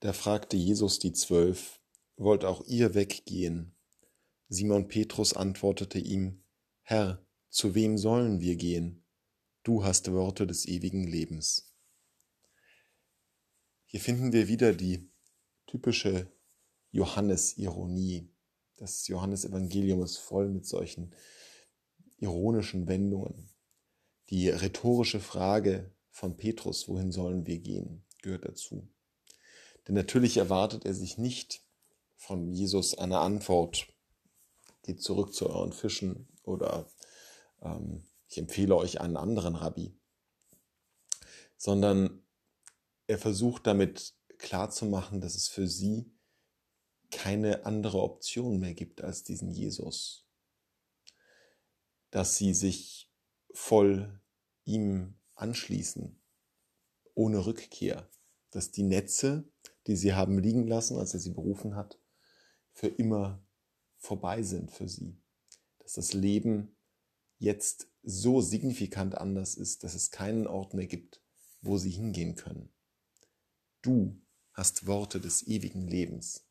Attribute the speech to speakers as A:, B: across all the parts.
A: Da fragte Jesus die Zwölf, wollt auch ihr weggehen? Simon Petrus antwortete ihm, Herr, zu wem sollen wir gehen? Du hast Worte des ewigen Lebens. Hier finden wir wieder die typische Johannes-Ironie. Das Johannesevangelium ist voll mit solchen ironischen Wendungen. Die rhetorische Frage von Petrus, wohin sollen wir gehen, gehört dazu. Denn natürlich erwartet er sich nicht von Jesus eine Antwort, geht zurück zu euren Fischen oder ähm, ich empfehle euch einen anderen Rabbi, sondern er versucht damit klarzumachen, dass es für sie keine andere Option mehr gibt als diesen Jesus. Dass sie sich voll ihm anschließen, ohne Rückkehr. Dass die Netze, die sie haben liegen lassen, als er sie berufen hat, für immer vorbei sind für sie. Dass das Leben jetzt so signifikant anders ist, dass es keinen Ort mehr gibt, wo sie hingehen können. Du hast Worte des ewigen Lebens.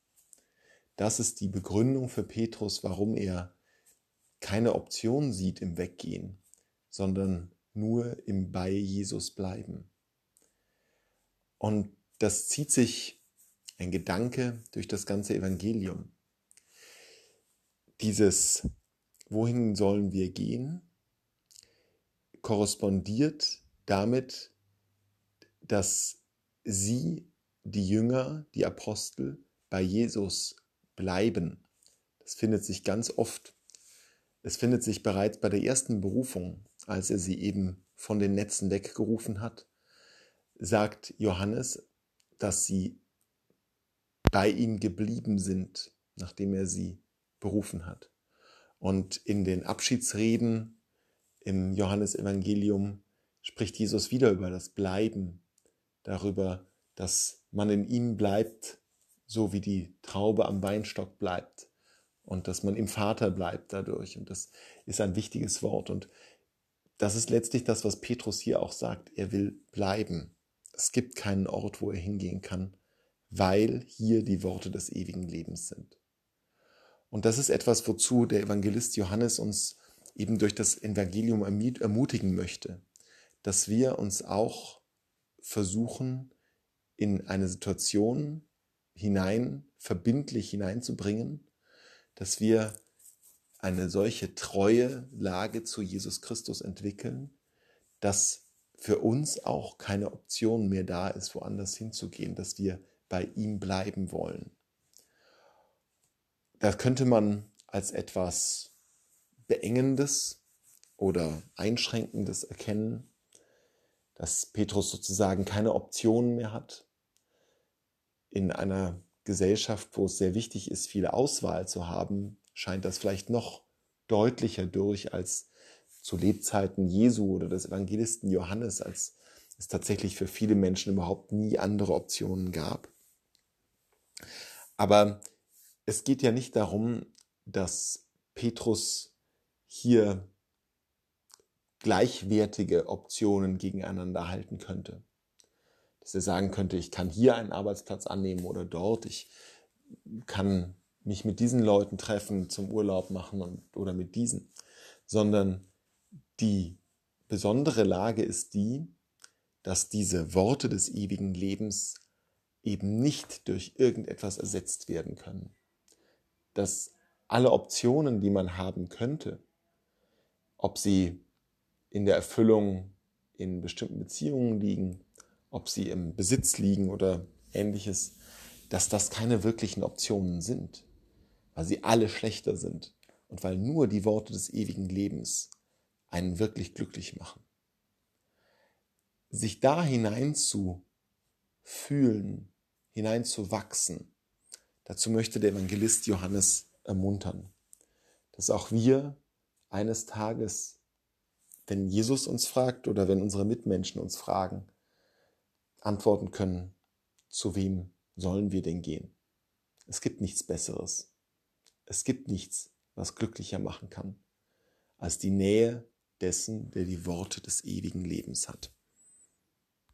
A: Das ist die Begründung für Petrus, warum er keine Option sieht im Weggehen, sondern nur im bei Jesus bleiben. Und das zieht sich ein Gedanke durch das ganze Evangelium. Dieses, wohin sollen wir gehen, korrespondiert damit, dass sie, die Jünger, die Apostel, bei Jesus bleiben. Das findet sich ganz oft. Es findet sich bereits bei der ersten Berufung, als er sie eben von den Netzen weggerufen hat, sagt Johannes, dass sie bei ihm geblieben sind, nachdem er sie berufen hat. Und in den Abschiedsreden im Johannesevangelium spricht Jesus wieder über das Bleiben, darüber, dass man in ihm bleibt, so wie die Traube am Weinstock bleibt und dass man im Vater bleibt dadurch. Und das ist ein wichtiges Wort. Und das ist letztlich das, was Petrus hier auch sagt. Er will bleiben. Es gibt keinen Ort, wo er hingehen kann, weil hier die Worte des ewigen Lebens sind. Und das ist etwas, wozu der Evangelist Johannes uns eben durch das Evangelium ermutigen möchte, dass wir uns auch versuchen, in eine Situation hinein, verbindlich hineinzubringen, dass wir eine solche treue Lage zu Jesus Christus entwickeln, dass für uns auch keine Option mehr da ist, woanders hinzugehen, dass wir bei ihm bleiben wollen. Das könnte man als etwas Beengendes oder Einschränkendes erkennen, dass Petrus sozusagen keine Optionen mehr hat. In einer Gesellschaft, wo es sehr wichtig ist, viele Auswahl zu haben, scheint das vielleicht noch deutlicher durch als zu Lebzeiten Jesu oder des Evangelisten Johannes, als es tatsächlich für viele Menschen überhaupt nie andere Optionen gab. Aber es geht ja nicht darum, dass Petrus hier gleichwertige Optionen gegeneinander halten könnte. Dass er sagen könnte, ich kann hier einen Arbeitsplatz annehmen oder dort, ich kann mich mit diesen Leuten treffen, zum Urlaub machen und, oder mit diesen, sondern die besondere Lage ist die, dass diese Worte des ewigen Lebens eben nicht durch irgendetwas ersetzt werden können. Dass alle Optionen, die man haben könnte, ob sie in der Erfüllung in bestimmten Beziehungen liegen, ob sie im Besitz liegen oder ähnliches, dass das keine wirklichen Optionen sind, weil sie alle schlechter sind und weil nur die Worte des ewigen Lebens einen wirklich glücklich machen. Sich da hinein zu fühlen, hinein zu wachsen, dazu möchte der Evangelist Johannes ermuntern, dass auch wir eines Tages wenn Jesus uns fragt oder wenn unsere Mitmenschen uns fragen, antworten können, zu wem sollen wir denn gehen? Es gibt nichts Besseres. Es gibt nichts, was glücklicher machen kann, als die Nähe dessen, der die Worte des ewigen Lebens hat.